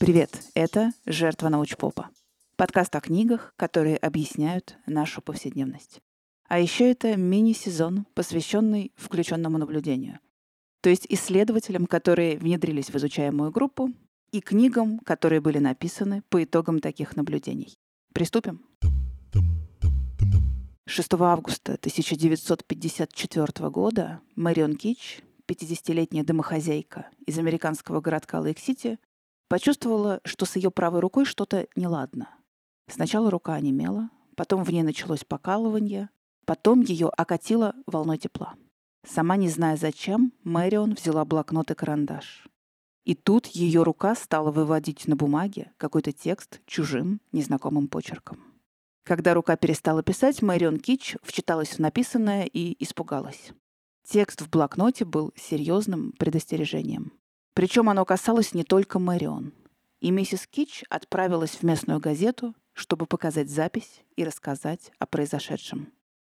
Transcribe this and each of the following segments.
Привет, это «Жертва научпопа». Подкаст о книгах, которые объясняют нашу повседневность. А еще это мини-сезон, посвященный включенному наблюдению. То есть исследователям, которые внедрились в изучаемую группу, и книгам, которые были написаны по итогам таких наблюдений. Приступим? 6 августа 1954 года Мэрион Кич, 50-летняя домохозяйка из американского городка Лейк-Сити, почувствовала, что с ее правой рукой что-то неладно. Сначала рука онемела, потом в ней началось покалывание, потом ее окатило волной тепла. Сама не зная зачем, Мэрион взяла блокнот и карандаш. И тут ее рука стала выводить на бумаге какой-то текст чужим, незнакомым почерком. Когда рука перестала писать, Мэрион Кич вчиталась в написанное и испугалась. Текст в блокноте был серьезным предостережением. Причем оно касалось не только Мэрион. И миссис Кич отправилась в местную газету, чтобы показать запись и рассказать о произошедшем.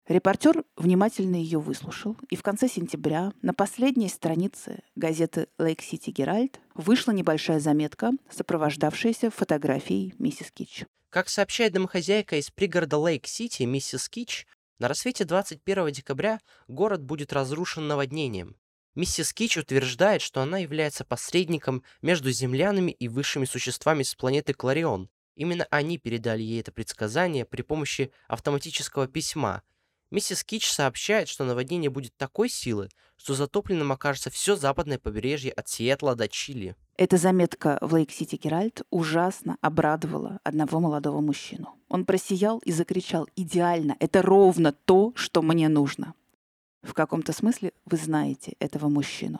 Репортер внимательно ее выслушал, и в конце сентября на последней странице газеты Lake City Herald вышла небольшая заметка, сопровождавшаяся фотографией миссис Кич. Как сообщает домохозяйка из пригорода Лейк-Сити, миссис Кич, на рассвете 21 декабря город будет разрушен наводнением. Миссис Кич утверждает, что она является посредником между землянами и высшими существами с планеты Кларион. Именно они передали ей это предсказание при помощи автоматического письма – Миссис Кич сообщает, что наводнение будет такой силы, что затопленным окажется все западное побережье от Сиэтла до Чили. Эта заметка в Лейк-Сити Геральт ужасно обрадовала одного молодого мужчину. Он просиял и закричал «Идеально! Это ровно то, что мне нужно!» В каком-то смысле вы знаете этого мужчину.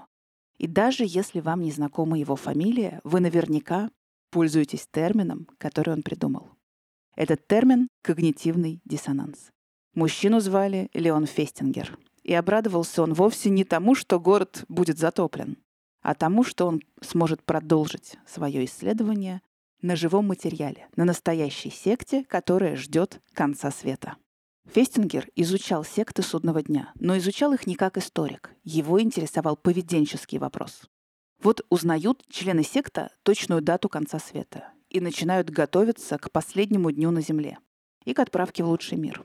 И даже если вам не знакома его фамилия, вы наверняка пользуетесь термином, который он придумал. Этот термин — когнитивный диссонанс. Мужчину звали Леон Фестингер. И обрадовался он вовсе не тому, что город будет затоплен, а тому, что он сможет продолжить свое исследование на живом материале, на настоящей секте, которая ждет конца света. Фестингер изучал секты судного дня, но изучал их не как историк. Его интересовал поведенческий вопрос. Вот узнают члены секты точную дату конца света и начинают готовиться к последнему дню на Земле и к отправке в лучший мир.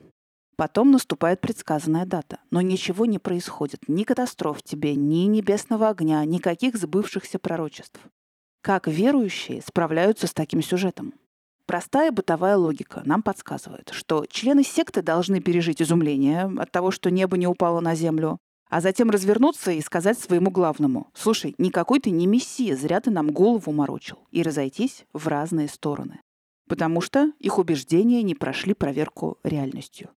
Потом наступает предсказанная дата, но ничего не происходит. Ни катастроф тебе, ни небесного огня, никаких сбывшихся пророчеств. Как верующие справляются с таким сюжетом? Простая бытовая логика нам подсказывает, что члены секты должны пережить изумление от того, что небо не упало на землю, а затем развернуться и сказать своему главному, «Слушай, никакой ты не мессия, зря ты нам голову морочил», и разойтись в разные стороны. Потому что их убеждения не прошли проверку реальностью.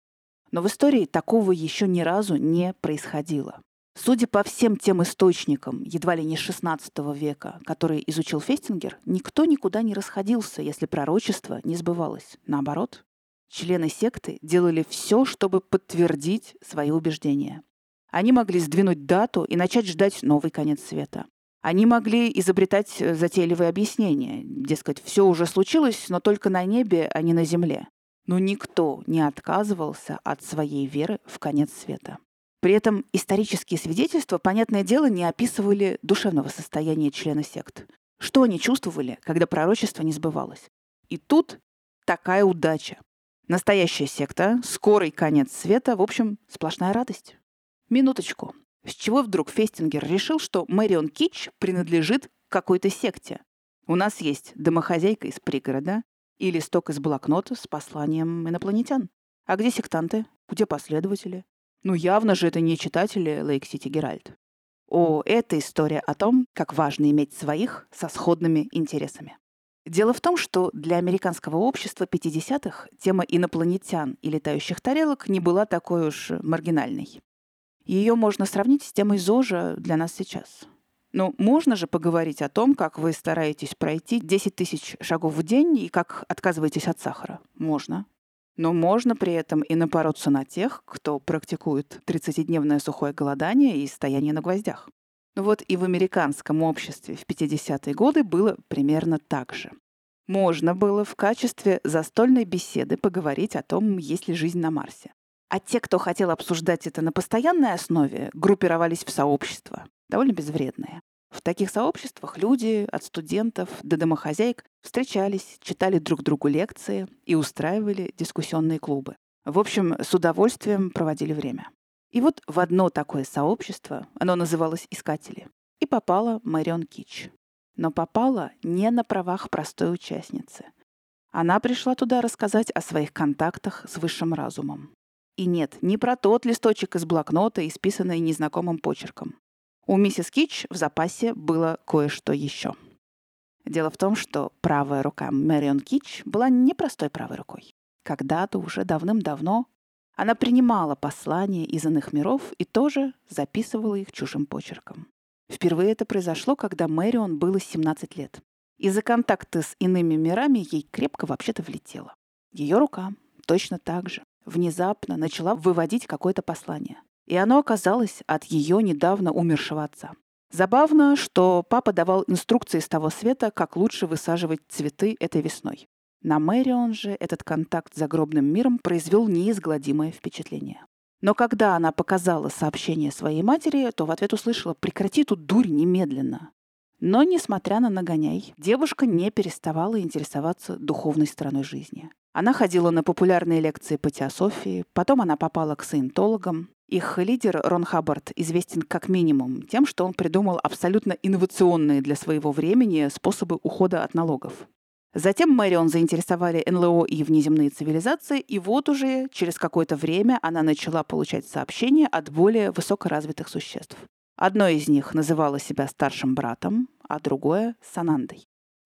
Но в истории такого еще ни разу не происходило. Судя по всем тем источникам, едва ли не XVI века, которые изучил Фестингер, никто никуда не расходился, если пророчество не сбывалось. Наоборот, члены секты делали все, чтобы подтвердить свои убеждения. Они могли сдвинуть дату и начать ждать новый конец света. Они могли изобретать затейливые объяснения. Дескать, все уже случилось, но только на небе, а не на земле. Но никто не отказывался от своей веры в конец света. При этом исторические свидетельства, понятное дело, не описывали душевного состояния члена сект. Что они чувствовали, когда пророчество не сбывалось? И тут такая удача. Настоящая секта, скорый конец света, в общем, сплошная радость. Минуточку. С чего вдруг Фестингер решил, что Мэрион Кич принадлежит какой-то секте? У нас есть домохозяйка из пригорода, и листок из блокнота с посланием инопланетян. А где сектанты? Где последователи? Ну, явно же это не читатели Lake City Herald. О, это история о том, как важно иметь своих со сходными интересами. Дело в том, что для американского общества 50-х тема инопланетян и летающих тарелок не была такой уж маргинальной. Ее можно сравнить с темой ЗОЖа для нас сейчас. Но ну, можно же поговорить о том, как вы стараетесь пройти 10 тысяч шагов в день и как отказываетесь от сахара. Можно. Но можно при этом и напороться на тех, кто практикует 30-дневное сухое голодание и стояние на гвоздях. Ну вот и в американском обществе в 50-е годы было примерно так же. Можно было в качестве застольной беседы поговорить о том, есть ли жизнь на Марсе. А те, кто хотел обсуждать это на постоянной основе, группировались в сообщества довольно безвредные. В таких сообществах люди, от студентов до домохозяек, встречались, читали друг другу лекции и устраивали дискуссионные клубы. В общем, с удовольствием проводили время. И вот в одно такое сообщество, оно называлось «Искатели», и попала Мэрион Кич. Но попала не на правах простой участницы. Она пришла туда рассказать о своих контактах с высшим разумом. И нет, не про тот листочек из блокнота, исписанный незнакомым почерком. У миссис Кич в запасе было кое-что еще. Дело в том, что правая рука Мэрион Кич была непростой правой рукой. Когда-то, уже давным-давно, она принимала послания из иных миров и тоже записывала их чужим почерком. Впервые это произошло, когда Мэрион было 17 лет. Из-за контакта с иными мирами ей крепко вообще-то влетело. Ее рука точно так же внезапно начала выводить какое-то послание. И оно оказалось от ее недавно умершего отца. Забавно, что папа давал инструкции с того света, как лучше высаживать цветы этой весной. На Мэрион же этот контакт с загробным миром произвел неизгладимое впечатление. Но когда она показала сообщение своей матери, то в ответ услышала «прекрати тут дурь немедленно». Но, несмотря на нагоняй, девушка не переставала интересоваться духовной стороной жизни. Она ходила на популярные лекции по теософии, потом она попала к саентологам. Их лидер Рон Хаббард известен как минимум тем, что он придумал абсолютно инновационные для своего времени способы ухода от налогов. Затем Мэрион заинтересовали НЛО и внеземные цивилизации, и вот уже через какое-то время она начала получать сообщения от более высокоразвитых существ. Одно из них называло себя старшим братом, а другое — Санандой.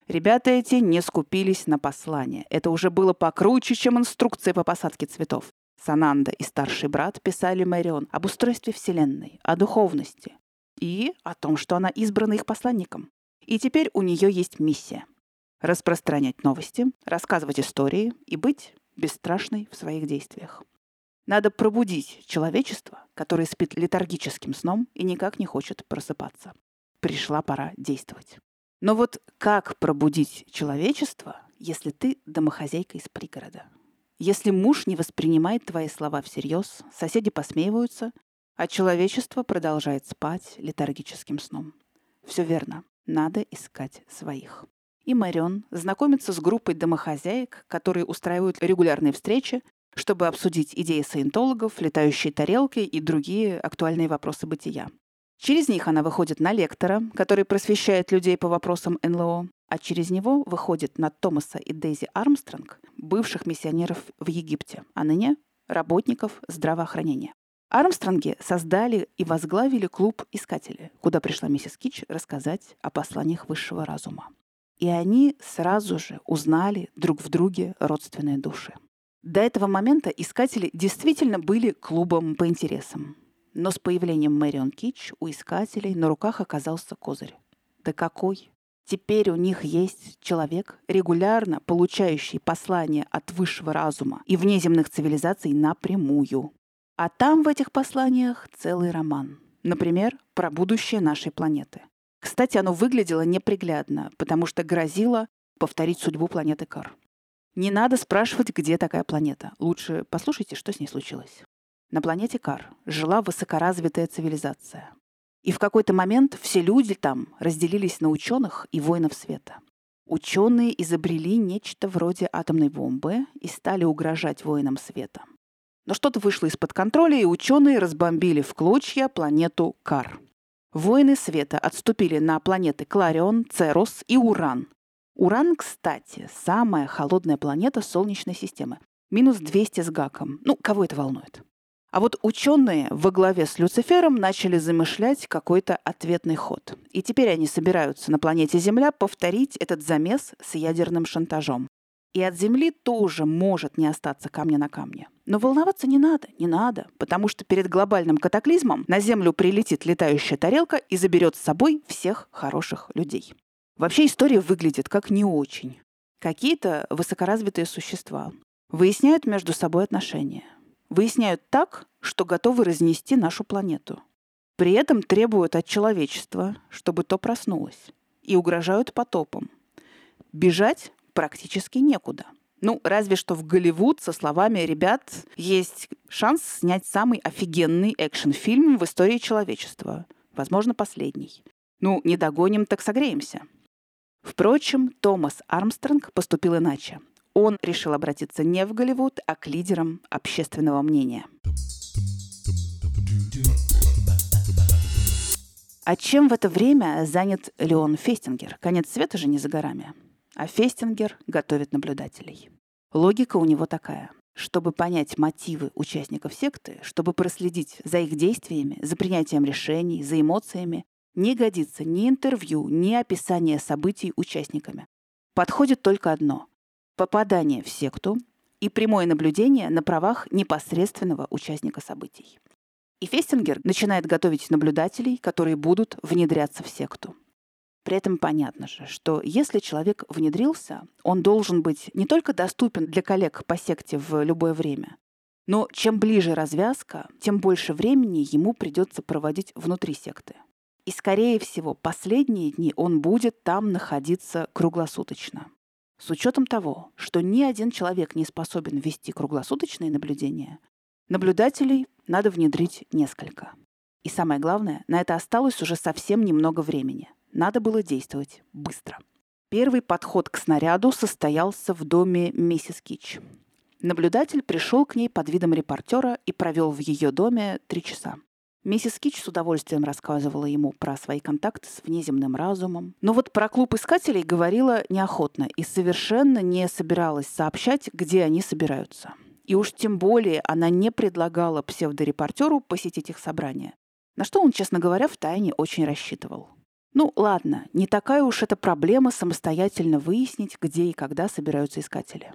Ребята эти не скупились на послание. Это уже было покруче, чем инструкция по посадке цветов. Сананда и старший брат писали Мэрион об устройстве Вселенной, о духовности и о том, что она избрана их посланником. И теперь у нее есть миссия — распространять новости, рассказывать истории и быть бесстрашной в своих действиях. Надо пробудить человечество, которое спит летаргическим сном и никак не хочет просыпаться. Пришла пора действовать. Но вот как пробудить человечество, если ты домохозяйка из пригорода? Если муж не воспринимает твои слова всерьез, соседи посмеиваются, а человечество продолжает спать летаргическим сном. Все верно, надо искать своих. И Марион знакомится с группой домохозяек, которые устраивают регулярные встречи, чтобы обсудить идеи саентологов, летающие тарелки и другие актуальные вопросы бытия. Через них она выходит на лектора, который просвещает людей по вопросам НЛО, а через него выходит на Томаса и Дейзи Армстронг, бывших миссионеров в Египте, а ныне работников здравоохранения. Армстронги создали и возглавили клуб «Искатели», куда пришла миссис Кич рассказать о посланиях высшего разума. И они сразу же узнали друг в друге родственные души. До этого момента искатели действительно были клубом по интересам. Но с появлением Мэрион Кич у искателей на руках оказался козырь. Да какой? Теперь у них есть человек, регулярно получающий послания от высшего разума и внеземных цивилизаций напрямую. А там в этих посланиях целый роман. Например, про будущее нашей планеты. Кстати, оно выглядело неприглядно, потому что грозило повторить судьбу планеты Кар. Не надо спрашивать, где такая планета. Лучше послушайте, что с ней случилось. На планете Кар жила высокоразвитая цивилизация. И в какой-то момент все люди там разделились на ученых и воинов света. Ученые изобрели нечто вроде атомной бомбы и стали угрожать воинам света. Но что-то вышло из-под контроля, и ученые разбомбили в клочья планету Кар. Воины света отступили на планеты Кларион, Церос и Уран. Уран, кстати, самая холодная планета Солнечной системы. Минус 200 с гаком. Ну, кого это волнует? А вот ученые во главе с Люцифером начали замышлять какой-то ответный ход. И теперь они собираются на планете Земля повторить этот замес с ядерным шантажом. И от Земли тоже может не остаться камня на камне. Но волноваться не надо, не надо, потому что перед глобальным катаклизмом на Землю прилетит летающая тарелка и заберет с собой всех хороших людей. Вообще история выглядит как не очень. Какие-то высокоразвитые существа выясняют между собой отношения – выясняют так, что готовы разнести нашу планету. При этом требуют от человечества, чтобы то проснулось, и угрожают потопом. Бежать практически некуда. Ну, разве что в Голливуд со словами «Ребят, есть шанс снять самый офигенный экшн-фильм в истории человечества. Возможно, последний. Ну, не догоним, так согреемся. Впрочем, Томас Армстронг поступил иначе. Он решил обратиться не в Голливуд, а к лидерам общественного мнения. А чем в это время занят Леон Фестингер? Конец света же не за горами. А Фестингер готовит наблюдателей. Логика у него такая. Чтобы понять мотивы участников секты, чтобы проследить за их действиями, за принятием решений, за эмоциями, не годится ни интервью, ни описание событий участниками. Подходит только одно – попадание в секту и прямое наблюдение на правах непосредственного участника событий. И Фестингер начинает готовить наблюдателей, которые будут внедряться в секту. При этом понятно же, что если человек внедрился, он должен быть не только доступен для коллег по секте в любое время, но чем ближе развязка, тем больше времени ему придется проводить внутри секты. И, скорее всего, последние дни он будет там находиться круглосуточно. С учетом того, что ни один человек не способен вести круглосуточные наблюдения, наблюдателей надо внедрить несколько. И самое главное, на это осталось уже совсем немного времени. Надо было действовать быстро. Первый подход к снаряду состоялся в доме миссис Кич. Наблюдатель пришел к ней под видом репортера и провел в ее доме три часа. Миссис Кич с удовольствием рассказывала ему про свои контакты с внеземным разумом. Но вот про клуб искателей говорила неохотно и совершенно не собиралась сообщать, где они собираются. И уж тем более она не предлагала псевдорепортеру посетить их собрание. На что он, честно говоря, втайне очень рассчитывал. Ну, ладно, не такая уж это проблема самостоятельно выяснить, где и когда собираются искатели.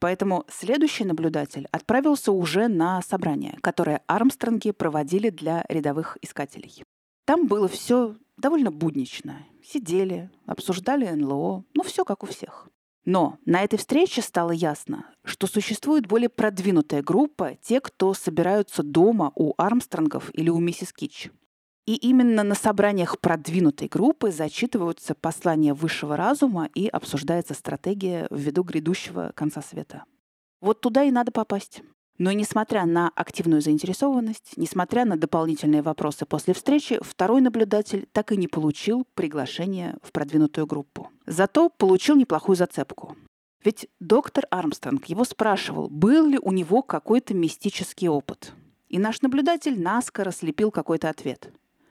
Поэтому следующий наблюдатель отправился уже на собрание, которое Армстронги проводили для рядовых искателей. Там было все довольно буднично. Сидели, обсуждали НЛО, ну все как у всех. Но на этой встрече стало ясно, что существует более продвинутая группа, те, кто собираются дома у Армстронгов или у миссис Китч. И именно на собраниях продвинутой группы зачитываются послания высшего разума и обсуждается стратегия ввиду грядущего конца света. Вот туда и надо попасть. Но несмотря на активную заинтересованность, несмотря на дополнительные вопросы после встречи, второй наблюдатель так и не получил приглашение в продвинутую группу. Зато получил неплохую зацепку. Ведь доктор Армстронг его спрашивал, был ли у него какой-то мистический опыт. И наш наблюдатель наскоро слепил какой-то ответ.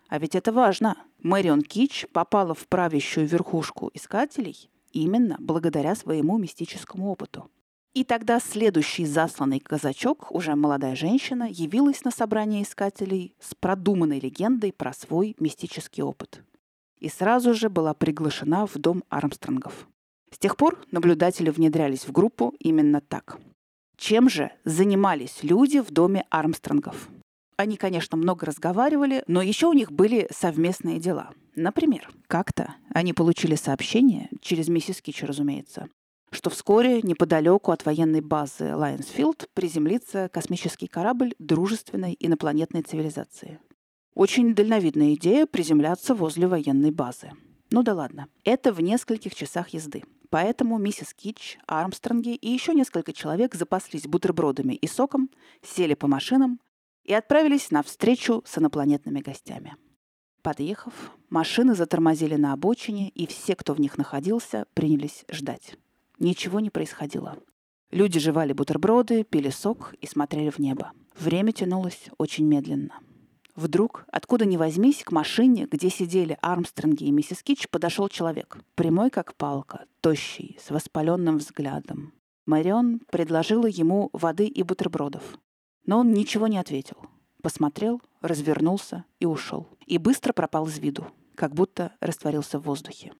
А ведь это важно. Мэрион Кич попала в правящую верхушку искателей именно благодаря своему мистическому опыту. И тогда следующий засланный казачок, уже молодая женщина, явилась на собрание искателей с продуманной легендой про свой мистический опыт. И сразу же была приглашена в дом Армстронгов. С тех пор наблюдатели внедрялись в группу именно так. Чем же занимались люди в доме Армстронгов? Они, конечно, много разговаривали, но еще у них были совместные дела. Например, как-то они получили сообщение, через миссис Кич, разумеется, что вскоре неподалеку от военной базы Лайонсфилд приземлится космический корабль дружественной инопланетной цивилизации. Очень дальновидная идея приземляться возле военной базы. Ну да ладно. Это в нескольких часах езды. Поэтому миссис Кич, Армстронги и еще несколько человек запаслись бутербродами и соком, сели по машинам и отправились на встречу с инопланетными гостями. Подъехав, машины затормозили на обочине, и все, кто в них находился, принялись ждать. Ничего не происходило. Люди жевали бутерброды, пили сок и смотрели в небо. Время тянулось очень медленно. Вдруг, откуда ни возьмись, к машине, где сидели Армстронги и миссис Кич, подошел человек. Прямой, как палка, тощий, с воспаленным взглядом. Марион предложила ему воды и бутербродов. Но он ничего не ответил. Посмотрел, развернулся и ушел. И быстро пропал из виду, как будто растворился в воздухе.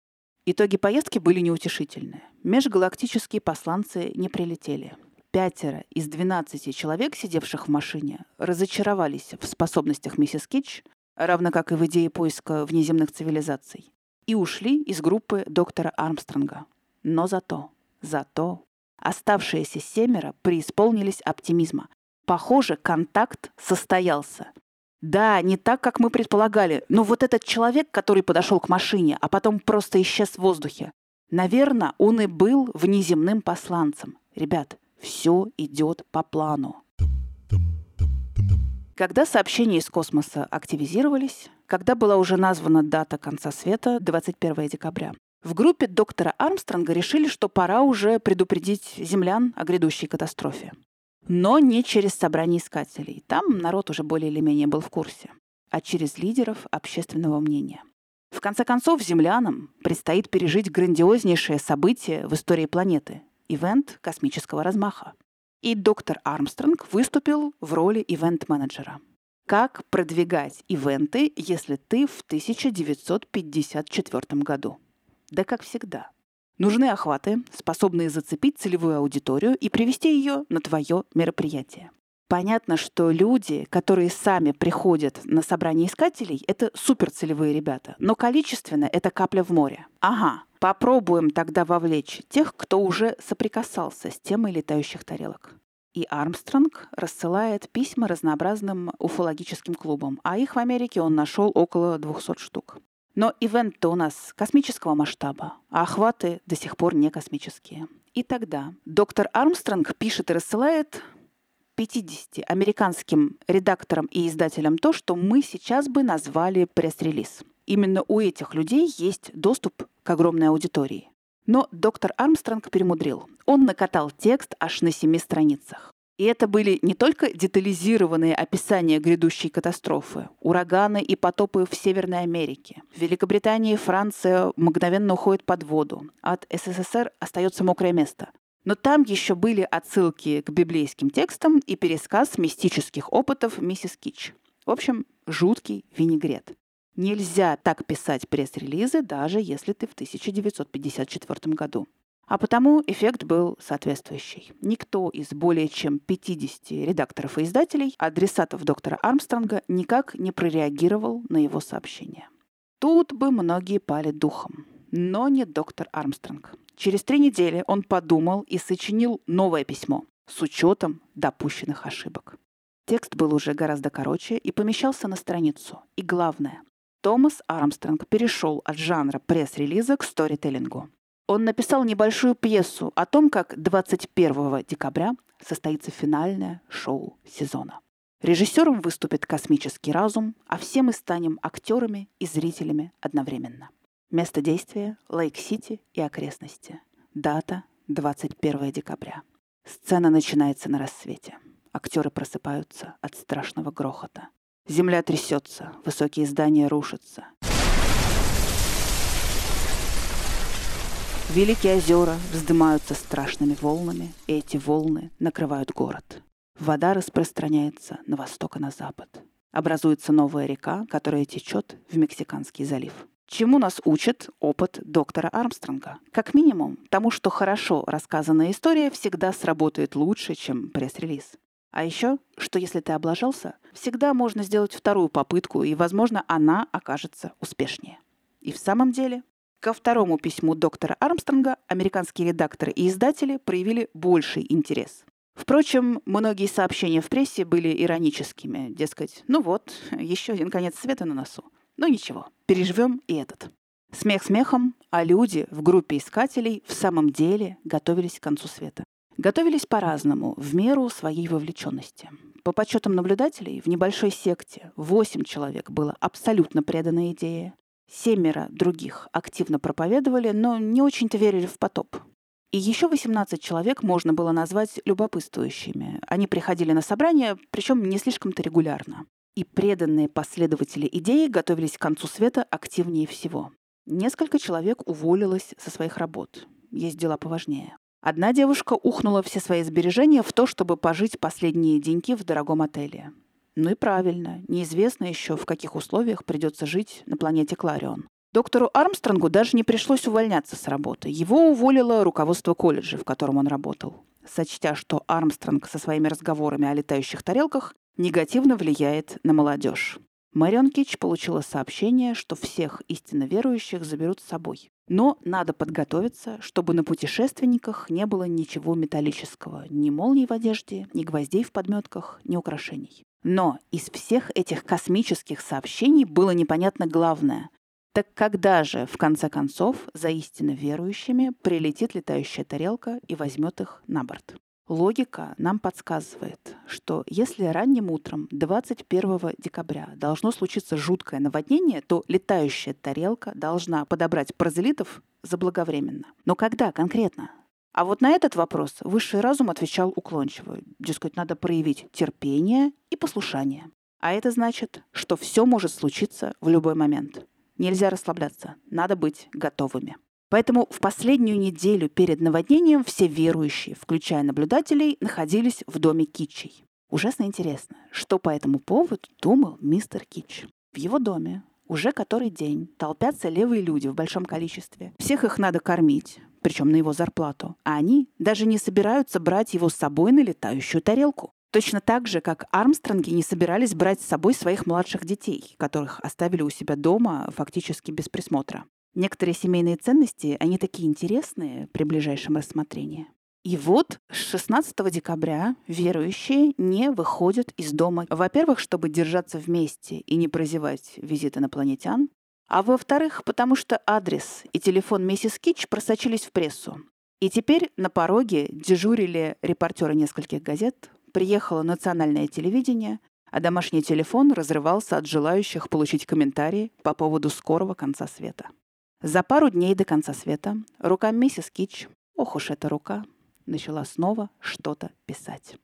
Итоги поездки были неутешительные. Межгалактические посланцы не прилетели. Пятеро из двенадцати человек, сидевших в машине, разочаровались в способностях миссис Китч, равно как и в идее поиска внеземных цивилизаций, и ушли из группы доктора Армстронга. Но зато, зато оставшиеся семеро преисполнились оптимизма, Похоже, контакт состоялся. Да, не так, как мы предполагали, но вот этот человек, который подошел к машине, а потом просто исчез в воздухе, наверное, он и был внеземным посланцем. Ребят, все идет по плану. Когда сообщения из космоса активизировались, когда была уже названа дата конца света 21 декабря. В группе доктора Армстронга решили, что пора уже предупредить землян о грядущей катастрофе. Но не через собрание искателей. Там народ уже более или менее был в курсе. А через лидеров общественного мнения. В конце концов, землянам предстоит пережить грандиознейшее событие в истории планеты – ивент космического размаха. И доктор Армстронг выступил в роли ивент-менеджера. Как продвигать ивенты, если ты в 1954 году? Да как всегда. Нужны охваты, способные зацепить целевую аудиторию и привести ее на твое мероприятие. Понятно, что люди, которые сами приходят на собрание искателей, это суперцелевые ребята, но количественно это капля в море. Ага, попробуем тогда вовлечь тех, кто уже соприкасался с темой летающих тарелок. И Армстронг рассылает письма разнообразным уфологическим клубам, а их в Америке он нашел около 200 штук. Но ивент-то у нас космического масштаба, а охваты до сих пор не космические. И тогда доктор Армстронг пишет и рассылает 50 американским редакторам и издателям то, что мы сейчас бы назвали пресс-релиз. Именно у этих людей есть доступ к огромной аудитории. Но доктор Армстронг перемудрил. Он накатал текст аж на семи страницах. И это были не только детализированные описания грядущей катастрофы, ураганы и потопы в Северной Америке. В Великобритании Франция мгновенно уходит под воду. От СССР остается мокрое место. Но там еще были отсылки к библейским текстам и пересказ мистических опытов миссис Кич. В общем, жуткий винегрет. Нельзя так писать пресс-релизы, даже если ты в 1954 году. А потому эффект был соответствующий. Никто из более чем 50 редакторов и издателей, адресатов доктора Армстронга, никак не прореагировал на его сообщение. Тут бы многие пали духом. Но не доктор Армстронг. Через три недели он подумал и сочинил новое письмо с учетом допущенных ошибок. Текст был уже гораздо короче и помещался на страницу. И главное, Томас Армстронг перешел от жанра пресс-релиза к сторителлингу. Он написал небольшую пьесу о том, как 21 декабря состоится финальное шоу сезона. Режиссером выступит космический разум, а все мы станем актерами и зрителями одновременно. Место действия – Лейк-Сити и окрестности. Дата – 21 декабря. Сцена начинается на рассвете. Актеры просыпаются от страшного грохота. Земля трясется, высокие здания рушатся. Великие озера вздымаются страшными волнами, и эти волны накрывают город. Вода распространяется на восток и на запад. Образуется новая река, которая течет в Мексиканский залив. Чему нас учит опыт доктора Армстронга? Как минимум, тому, что хорошо рассказанная история всегда сработает лучше, чем пресс-релиз. А еще, что если ты облажался, всегда можно сделать вторую попытку, и, возможно, она окажется успешнее. И в самом деле, ко второму письму доктора Армстронга американские редакторы и издатели проявили больший интерес. Впрочем, многие сообщения в прессе были ироническими, дескать, ну вот, еще один конец света на носу. Но ну, ничего, переживем и этот. Смех смехом, а люди в группе искателей в самом деле готовились к концу света. Готовились по-разному, в меру своей вовлеченности. По подсчетам наблюдателей, в небольшой секте 8 человек было абсолютно предано идее. Семеро других активно проповедовали, но не очень-то верили в потоп. И еще 18 человек можно было назвать любопытствующими. Они приходили на собрания, причем не слишком-то регулярно и преданные последователи идеи готовились к концу света активнее всего. Несколько человек уволилось со своих работ. Есть дела поважнее. Одна девушка ухнула все свои сбережения в то, чтобы пожить последние деньги в дорогом отеле. Ну и правильно, неизвестно еще, в каких условиях придется жить на планете Кларион. Доктору Армстронгу даже не пришлось увольняться с работы. Его уволило руководство колледжа, в котором он работал. Сочтя, что Армстронг со своими разговорами о летающих тарелках негативно влияет на молодежь. Марион Кич получила сообщение, что всех истинно верующих заберут с собой. Но надо подготовиться, чтобы на путешественниках не было ничего металлического, ни молний в одежде, ни гвоздей в подметках, ни украшений. Но из всех этих космических сообщений было непонятно главное. Так когда же, в конце концов, за истинно верующими прилетит летающая тарелка и возьмет их на борт? Логика нам подсказывает, что если ранним утром 21 декабря должно случиться жуткое наводнение, то летающая тарелка должна подобрать паразелитов заблаговременно. Но когда конкретно? А вот на этот вопрос высший разум отвечал уклончиво. Дескать, надо проявить терпение и послушание. А это значит, что все может случиться в любой момент. Нельзя расслабляться, надо быть готовыми. Поэтому в последнюю неделю перед наводнением все верующие, включая наблюдателей, находились в доме Китчей. Ужасно интересно, что по этому поводу думал мистер Китч. В его доме уже который день толпятся левые люди в большом количестве. Всех их надо кормить, причем на его зарплату. А они даже не собираются брать его с собой на летающую тарелку. Точно так же, как Армстронги не собирались брать с собой своих младших детей, которых оставили у себя дома фактически без присмотра. Некоторые семейные ценности, они такие интересные при ближайшем рассмотрении. И вот с 16 декабря верующие не выходят из дома. Во-первых, чтобы держаться вместе и не прозевать визит инопланетян. А во-вторых, потому что адрес и телефон миссис Китч просочились в прессу. И теперь на пороге дежурили репортеры нескольких газет, приехало национальное телевидение, а домашний телефон разрывался от желающих получить комментарии по поводу скорого конца света. За пару дней до конца света рука миссис Кич, ох уж эта рука, начала снова что-то писать.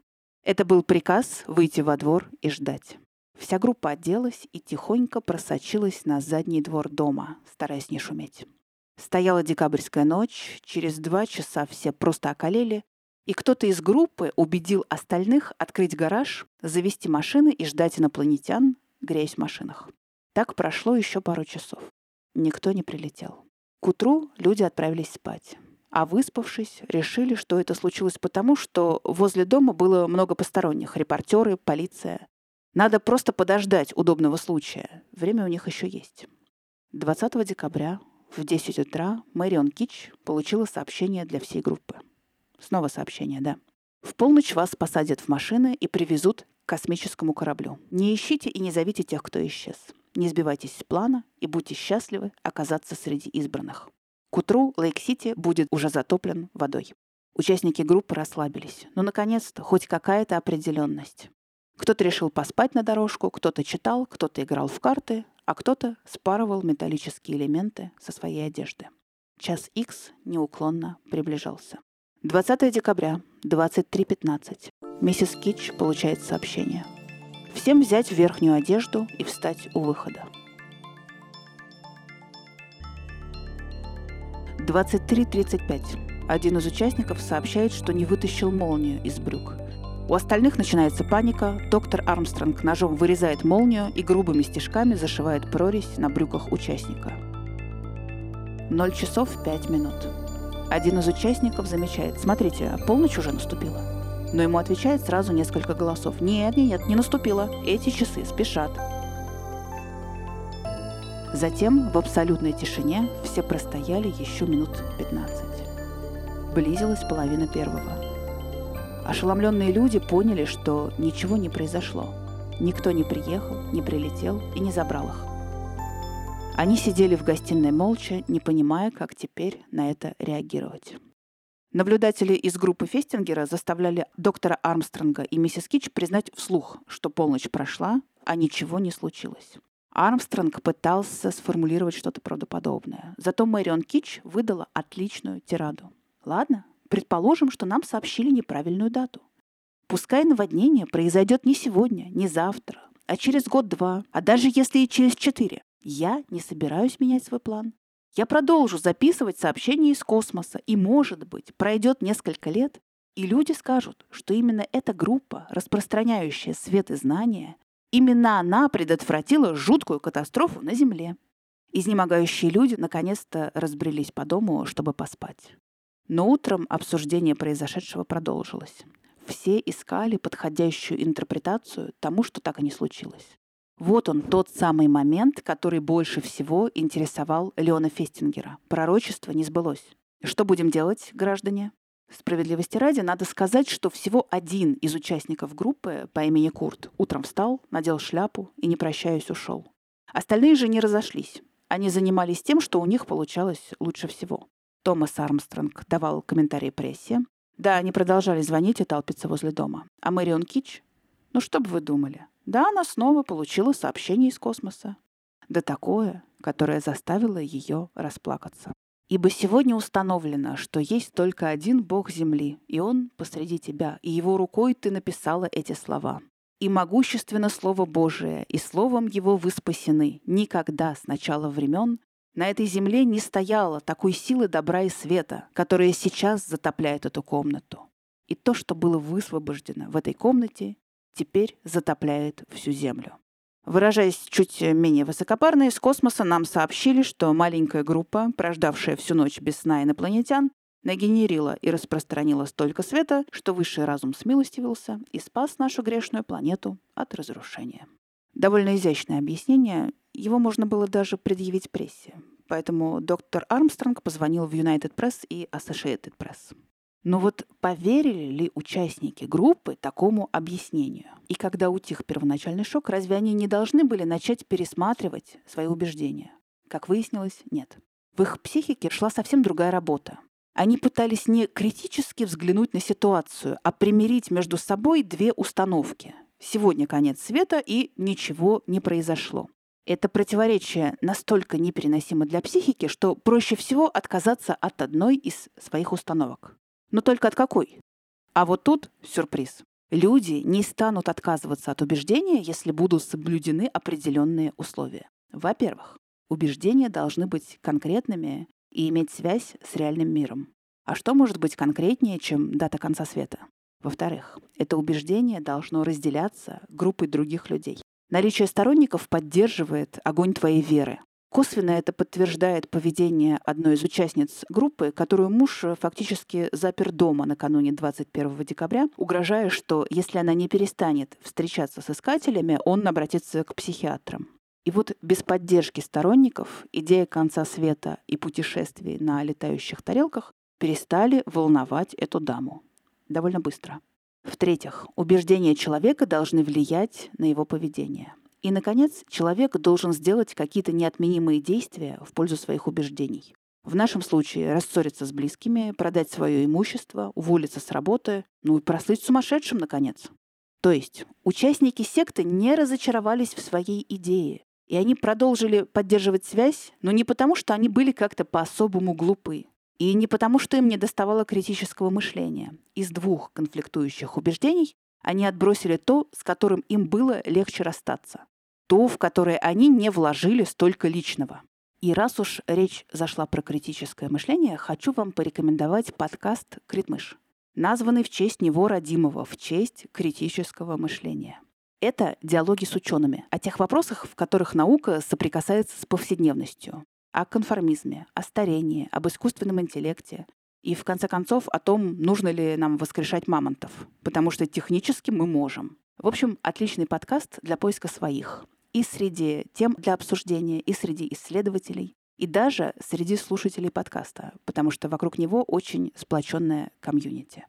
Это был приказ выйти во двор и ждать. Вся группа оделась и тихонько просочилась на задний двор дома, стараясь не шуметь. Стояла декабрьская ночь, через два часа все просто околели, и кто-то из группы убедил остальных открыть гараж, завести машины и ждать инопланетян, греясь в машинах. Так прошло еще пару часов. Никто не прилетел. К утру люди отправились спать. А выспавшись, решили, что это случилось потому, что возле дома было много посторонних. Репортеры, полиция. Надо просто подождать удобного случая. Время у них еще есть. 20 декабря в 10 утра Мэрион Кич получила сообщение для всей группы. Снова сообщение, да. В полночь вас посадят в машины и привезут к космическому кораблю. Не ищите и не зовите тех, кто исчез. Не сбивайтесь с плана и будьте счастливы оказаться среди избранных. К утру Лейк-Сити будет уже затоплен водой. Участники группы расслабились. Ну, наконец-то, хоть какая-то определенность. Кто-то решил поспать на дорожку, кто-то читал, кто-то играл в карты, а кто-то спарывал металлические элементы со своей одежды. Час X неуклонно приближался. 20 декабря, 23.15. Миссис Китч получает сообщение – Всем взять верхнюю одежду и встать у выхода. 23.35. Один из участников сообщает, что не вытащил молнию из брюк. У остальных начинается паника. Доктор Армстронг ножом вырезает молнию и грубыми стежками зашивает прорезь на брюках участника. 0 часов 5 минут. Один из участников замечает, смотрите, а полночь уже наступила. Но ему отвечает сразу несколько голосов. Нет, нет, нет, не наступило. Эти часы спешат. Затем в абсолютной тишине все простояли еще минут 15. Близилась половина первого. Ошеломленные люди поняли, что ничего не произошло. Никто не приехал, не прилетел и не забрал их. Они сидели в гостиной молча, не понимая, как теперь на это реагировать. Наблюдатели из группы Фестингера заставляли доктора Армстронга и миссис Кич признать вслух, что полночь прошла, а ничего не случилось. Армстронг пытался сформулировать что-то правдоподобное. Зато Мэрион Кич выдала отличную тираду. Ладно, предположим, что нам сообщили неправильную дату. Пускай наводнение произойдет не сегодня, не завтра, а через год-два, а даже если и через четыре. Я не собираюсь менять свой план. Я продолжу записывать сообщения из космоса, и, может быть, пройдет несколько лет, и люди скажут, что именно эта группа, распространяющая свет и знания, именно она предотвратила жуткую катастрофу на Земле. Изнемогающие люди наконец-то разбрелись по дому, чтобы поспать. Но утром обсуждение произошедшего продолжилось. Все искали подходящую интерпретацию тому, что так и не случилось. Вот он, тот самый момент, который больше всего интересовал Леона Фестингера. Пророчество не сбылось. Что будем делать, граждане? Справедливости ради, надо сказать, что всего один из участников группы по имени Курт утром встал, надел шляпу и, не прощаясь, ушел. Остальные же не разошлись. Они занимались тем, что у них получалось лучше всего. Томас Армстронг давал комментарии прессе, Да, они продолжали звонить и толпиться возле дома. А Мэрион Кич? Ну что бы вы думали? Да, она снова получила сообщение из космоса. Да такое, которое заставило ее расплакаться. Ибо сегодня установлено, что есть только один Бог Земли, и Он посреди тебя, и Его рукой ты написала эти слова. И могущественно Слово Божие, и Словом Его вы спасены. Никогда с начала времен на этой земле не стояло такой силы добра и света, которая сейчас затопляет эту комнату. И то, что было высвобождено в этой комнате, теперь затопляет всю землю. Выражаясь чуть менее высокопарно, из космоса нам сообщили, что маленькая группа, прождавшая всю ночь без сна инопланетян, нагенерила и распространила столько света, что высший разум смилостивился и спас нашу грешную планету от разрушения. Довольно изящное объяснение, его можно было даже предъявить прессе. Поэтому доктор Армстронг позвонил в United Press и Associated Press. Но вот поверили ли участники группы такому объяснению? И когда утих первоначальный шок, разве они не должны были начать пересматривать свои убеждения? Как выяснилось, нет. В их психике шла совсем другая работа. Они пытались не критически взглянуть на ситуацию, а примирить между собой две установки. Сегодня конец света и ничего не произошло. Это противоречие настолько непереносимо для психики, что проще всего отказаться от одной из своих установок. Но только от какой? А вот тут сюрприз. Люди не станут отказываться от убеждения, если будут соблюдены определенные условия. Во-первых, убеждения должны быть конкретными и иметь связь с реальным миром. А что может быть конкретнее, чем дата конца света? Во-вторых, это убеждение должно разделяться группой других людей. Наличие сторонников поддерживает огонь твоей веры. Косвенно это подтверждает поведение одной из участниц группы, которую муж фактически запер дома накануне 21 декабря, угрожая, что если она не перестанет встречаться с искателями, он обратится к психиатрам. И вот без поддержки сторонников идея конца света и путешествий на летающих тарелках перестали волновать эту даму. Довольно быстро. В-третьих, убеждения человека должны влиять на его поведение. И, наконец, человек должен сделать какие-то неотменимые действия в пользу своих убеждений. В нашем случае рассориться с близкими, продать свое имущество, уволиться с работы, ну и прослыть сумасшедшим, наконец. То есть участники секты не разочаровались в своей идее, и они продолжили поддерживать связь, но не потому, что они были как-то по-особому глупы, и не потому, что им не доставало критического мышления. Из двух конфликтующих убеждений они отбросили то, с которым им было легче расстаться то, в которое они не вложили столько личного. И раз уж речь зашла про критическое мышление, хочу вам порекомендовать подкаст «Критмыш», названный в честь него родимого, в честь критического мышления. Это диалоги с учеными о тех вопросах, в которых наука соприкасается с повседневностью, о конформизме, о старении, об искусственном интеллекте и, в конце концов, о том, нужно ли нам воскрешать мамонтов, потому что технически мы можем. В общем, отличный подкаст для поиска своих и среди тем для обсуждения, и среди исследователей, и даже среди слушателей подкаста, потому что вокруг него очень сплоченная комьюнити.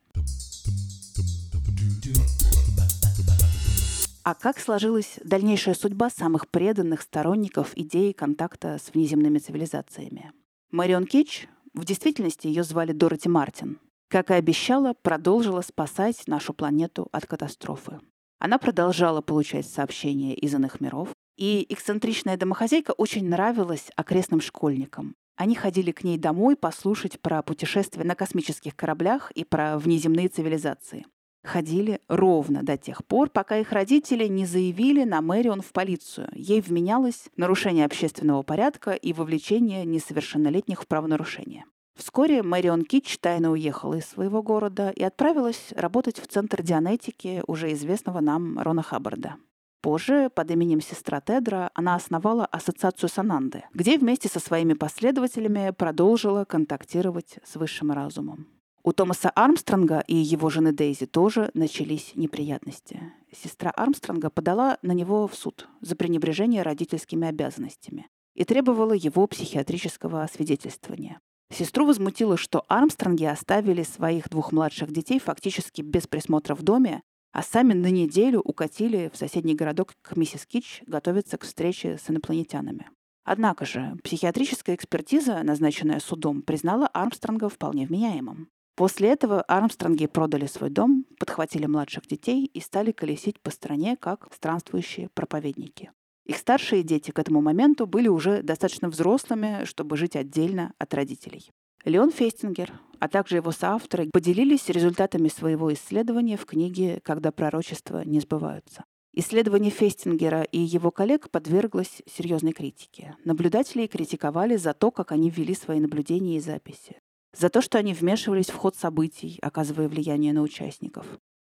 А как сложилась дальнейшая судьба самых преданных сторонников идеи контакта с внеземными цивилизациями? Марион Кич, в действительности ее звали Дороти Мартин, как и обещала, продолжила спасать нашу планету от катастрофы. Она продолжала получать сообщения из иных миров, и эксцентричная домохозяйка очень нравилась окрестным школьникам. Они ходили к ней домой послушать про путешествия на космических кораблях и про внеземные цивилизации. Ходили ровно до тех пор, пока их родители не заявили на Мэрион в полицию. Ей вменялось нарушение общественного порядка и вовлечение несовершеннолетних в правонарушение. Вскоре Мэрион Китч тайно уехала из своего города и отправилась работать в Центр дианетики уже известного нам Рона Хаббарда. Позже, под именем сестра Тедра, она основала ассоциацию Сананды, где вместе со своими последователями продолжила контактировать с высшим разумом. У Томаса Армстронга и его жены Дейзи тоже начались неприятности. Сестра Армстронга подала на него в суд за пренебрежение родительскими обязанностями и требовала его психиатрического освидетельствования. Сестру возмутило, что Армстронги оставили своих двух младших детей фактически без присмотра в доме а сами на неделю укатили в соседний городок к миссис Кич готовиться к встрече с инопланетянами. Однако же психиатрическая экспертиза, назначенная судом, признала Армстронга вполне вменяемым. После этого Армстронги продали свой дом, подхватили младших детей и стали колесить по стране как странствующие проповедники. Их старшие дети к этому моменту были уже достаточно взрослыми, чтобы жить отдельно от родителей. Леон Фестингер, а также его соавторы поделились результатами своего исследования в книге «Когда пророчества не сбываются». Исследование Фестингера и его коллег подверглось серьезной критике. Наблюдатели критиковали за то, как они вели свои наблюдения и записи, за то, что они вмешивались в ход событий, оказывая влияние на участников.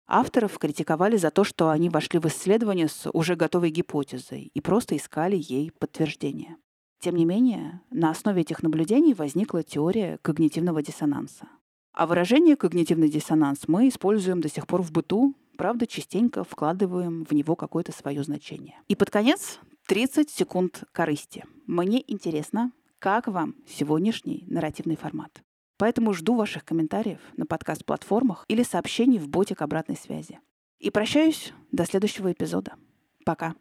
Авторов критиковали за то, что они вошли в исследование с уже готовой гипотезой и просто искали ей подтверждение. Тем не менее, на основе этих наблюдений возникла теория когнитивного диссонанса. А выражение «когнитивный диссонанс» мы используем до сих пор в быту, правда, частенько вкладываем в него какое-то свое значение. И под конец 30 секунд корысти. Мне интересно, как вам сегодняшний нарративный формат. Поэтому жду ваших комментариев на подкаст-платформах или сообщений в ботик обратной связи. И прощаюсь до следующего эпизода. Пока.